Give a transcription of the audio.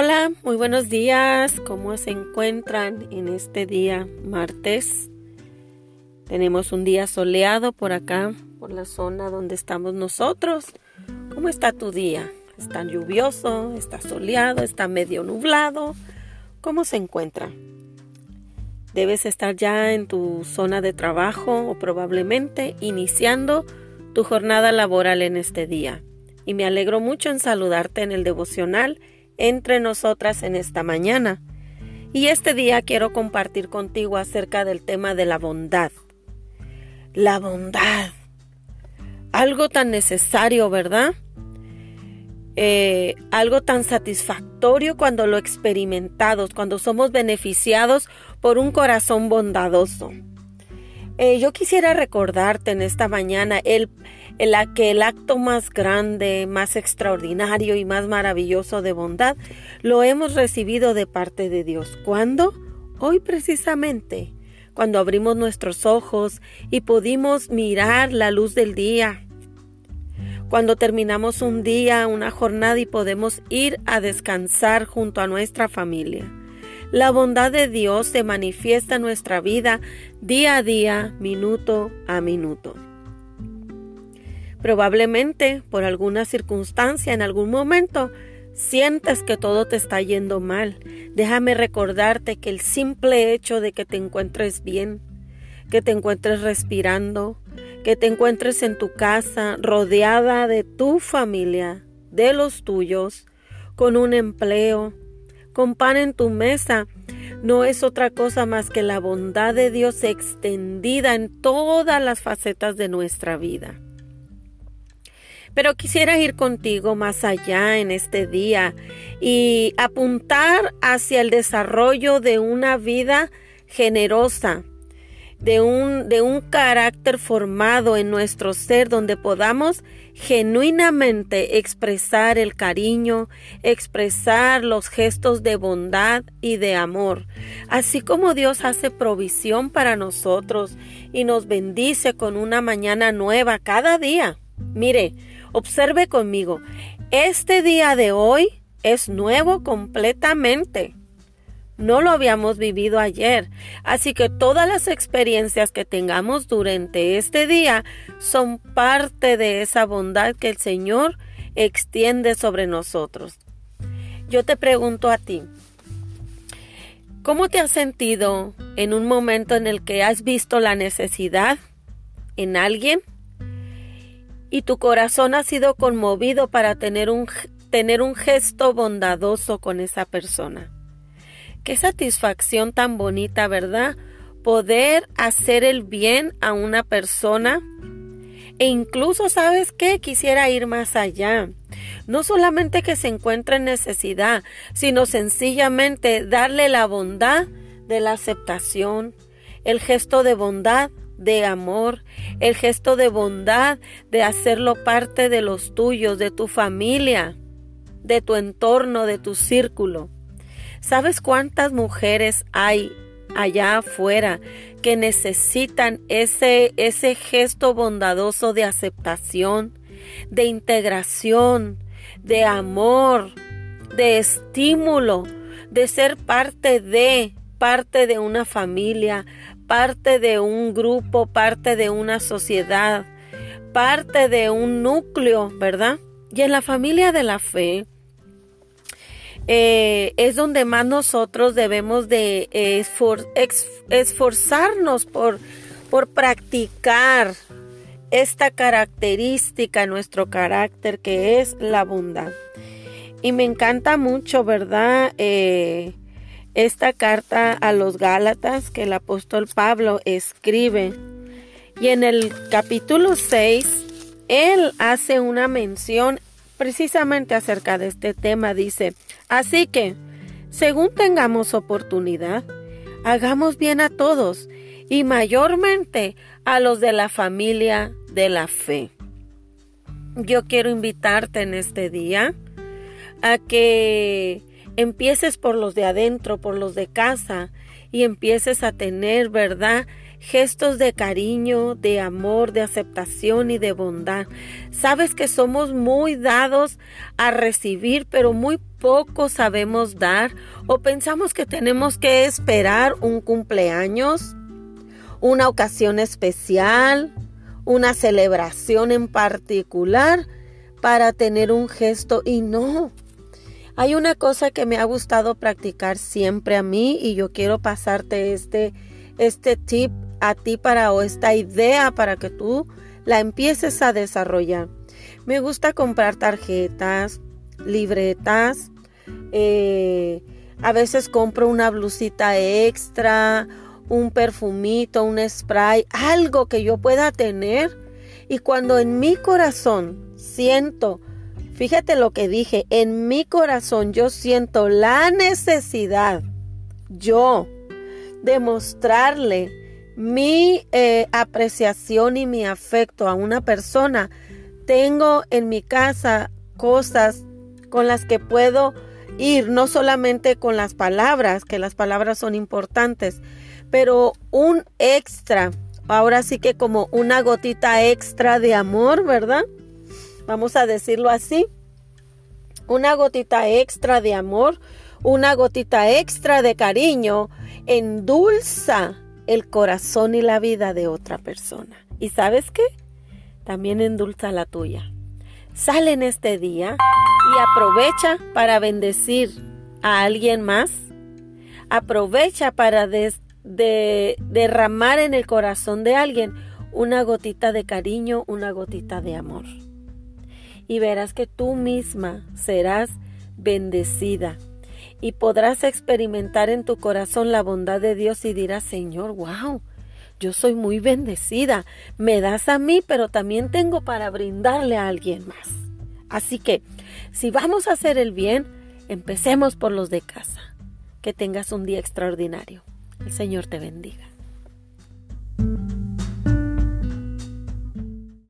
Hola, muy buenos días. ¿Cómo se encuentran en este día martes? Tenemos un día soleado por acá, por la zona donde estamos nosotros. ¿Cómo está tu día? ¿Está lluvioso? ¿Está soleado? ¿Está medio nublado? ¿Cómo se encuentra? Debes estar ya en tu zona de trabajo o probablemente iniciando tu jornada laboral en este día. Y me alegro mucho en saludarte en el devocional entre nosotras en esta mañana. Y este día quiero compartir contigo acerca del tema de la bondad. La bondad. Algo tan necesario, ¿verdad? Eh, algo tan satisfactorio cuando lo experimentamos, cuando somos beneficiados por un corazón bondadoso. Eh, yo quisiera recordarte en esta mañana el, el, que el acto más grande, más extraordinario y más maravilloso de bondad lo hemos recibido de parte de Dios. ¿Cuándo? Hoy precisamente, cuando abrimos nuestros ojos y pudimos mirar la luz del día. Cuando terminamos un día, una jornada y podemos ir a descansar junto a nuestra familia. La bondad de Dios se manifiesta en nuestra vida día a día, minuto a minuto. Probablemente por alguna circunstancia en algún momento sientes que todo te está yendo mal. Déjame recordarte que el simple hecho de que te encuentres bien, que te encuentres respirando, que te encuentres en tu casa rodeada de tu familia, de los tuyos, con un empleo, con pan en tu mesa, no es otra cosa más que la bondad de Dios extendida en todas las facetas de nuestra vida. Pero quisiera ir contigo más allá en este día y apuntar hacia el desarrollo de una vida generosa, de un, de un carácter formado en nuestro ser donde podamos genuinamente expresar el cariño, expresar los gestos de bondad y de amor, así como Dios hace provisión para nosotros y nos bendice con una mañana nueva cada día. Mire, observe conmigo, este día de hoy es nuevo completamente no lo habíamos vivido ayer. Así que todas las experiencias que tengamos durante este día son parte de esa bondad que el Señor extiende sobre nosotros. Yo te pregunto a ti, ¿cómo te has sentido en un momento en el que has visto la necesidad en alguien y tu corazón ha sido conmovido para tener un, tener un gesto bondadoso con esa persona? Qué satisfacción tan bonita, ¿verdad? Poder hacer el bien a una persona. E incluso, ¿sabes qué? Quisiera ir más allá. No solamente que se encuentre en necesidad, sino sencillamente darle la bondad de la aceptación, el gesto de bondad de amor, el gesto de bondad de hacerlo parte de los tuyos, de tu familia, de tu entorno, de tu círculo. ¿Sabes cuántas mujeres hay allá afuera que necesitan ese, ese gesto bondadoso de aceptación, de integración, de amor, de estímulo, de ser parte de, parte de una familia, parte de un grupo, parte de una sociedad, parte de un núcleo, ¿verdad? Y en la familia de la fe, eh, es donde más nosotros debemos de esforzarnos por, por practicar esta característica nuestro carácter que es la bondad. Y me encanta mucho, ¿verdad? Eh, esta carta a los Gálatas que el apóstol Pablo escribe. Y en el capítulo 6, él hace una mención precisamente acerca de este tema. Dice, así que, según tengamos oportunidad, hagamos bien a todos y mayormente a los de la familia de la fe. Yo quiero invitarte en este día a que empieces por los de adentro, por los de casa y empieces a tener, ¿verdad? gestos de cariño, de amor, de aceptación y de bondad. Sabes que somos muy dados a recibir, pero muy poco sabemos dar o pensamos que tenemos que esperar un cumpleaños, una ocasión especial, una celebración en particular para tener un gesto y no. Hay una cosa que me ha gustado practicar siempre a mí y yo quiero pasarte este, este tip a ti para o esta idea para que tú la empieces a desarrollar. Me gusta comprar tarjetas, libretas, eh, a veces compro una blusita extra, un perfumito, un spray, algo que yo pueda tener. Y cuando en mi corazón siento, fíjate lo que dije, en mi corazón yo siento la necesidad, yo, de mostrarle mi eh, apreciación y mi afecto a una persona, tengo en mi casa cosas con las que puedo ir, no solamente con las palabras, que las palabras son importantes, pero un extra, ahora sí que como una gotita extra de amor, ¿verdad? Vamos a decirlo así. Una gotita extra de amor, una gotita extra de cariño endulza el corazón y la vida de otra persona. ¿Y sabes qué? También endulza la tuya. Sale en este día y aprovecha para bendecir a alguien más. Aprovecha para derramar en el corazón de alguien una gotita de cariño, una gotita de amor. Y verás que tú misma serás bendecida y podrás experimentar en tu corazón la bondad de Dios y dirás, Señor, wow, yo soy muy bendecida, me das a mí, pero también tengo para brindarle a alguien más. Así que, si vamos a hacer el bien, empecemos por los de casa. Que tengas un día extraordinario. El Señor te bendiga.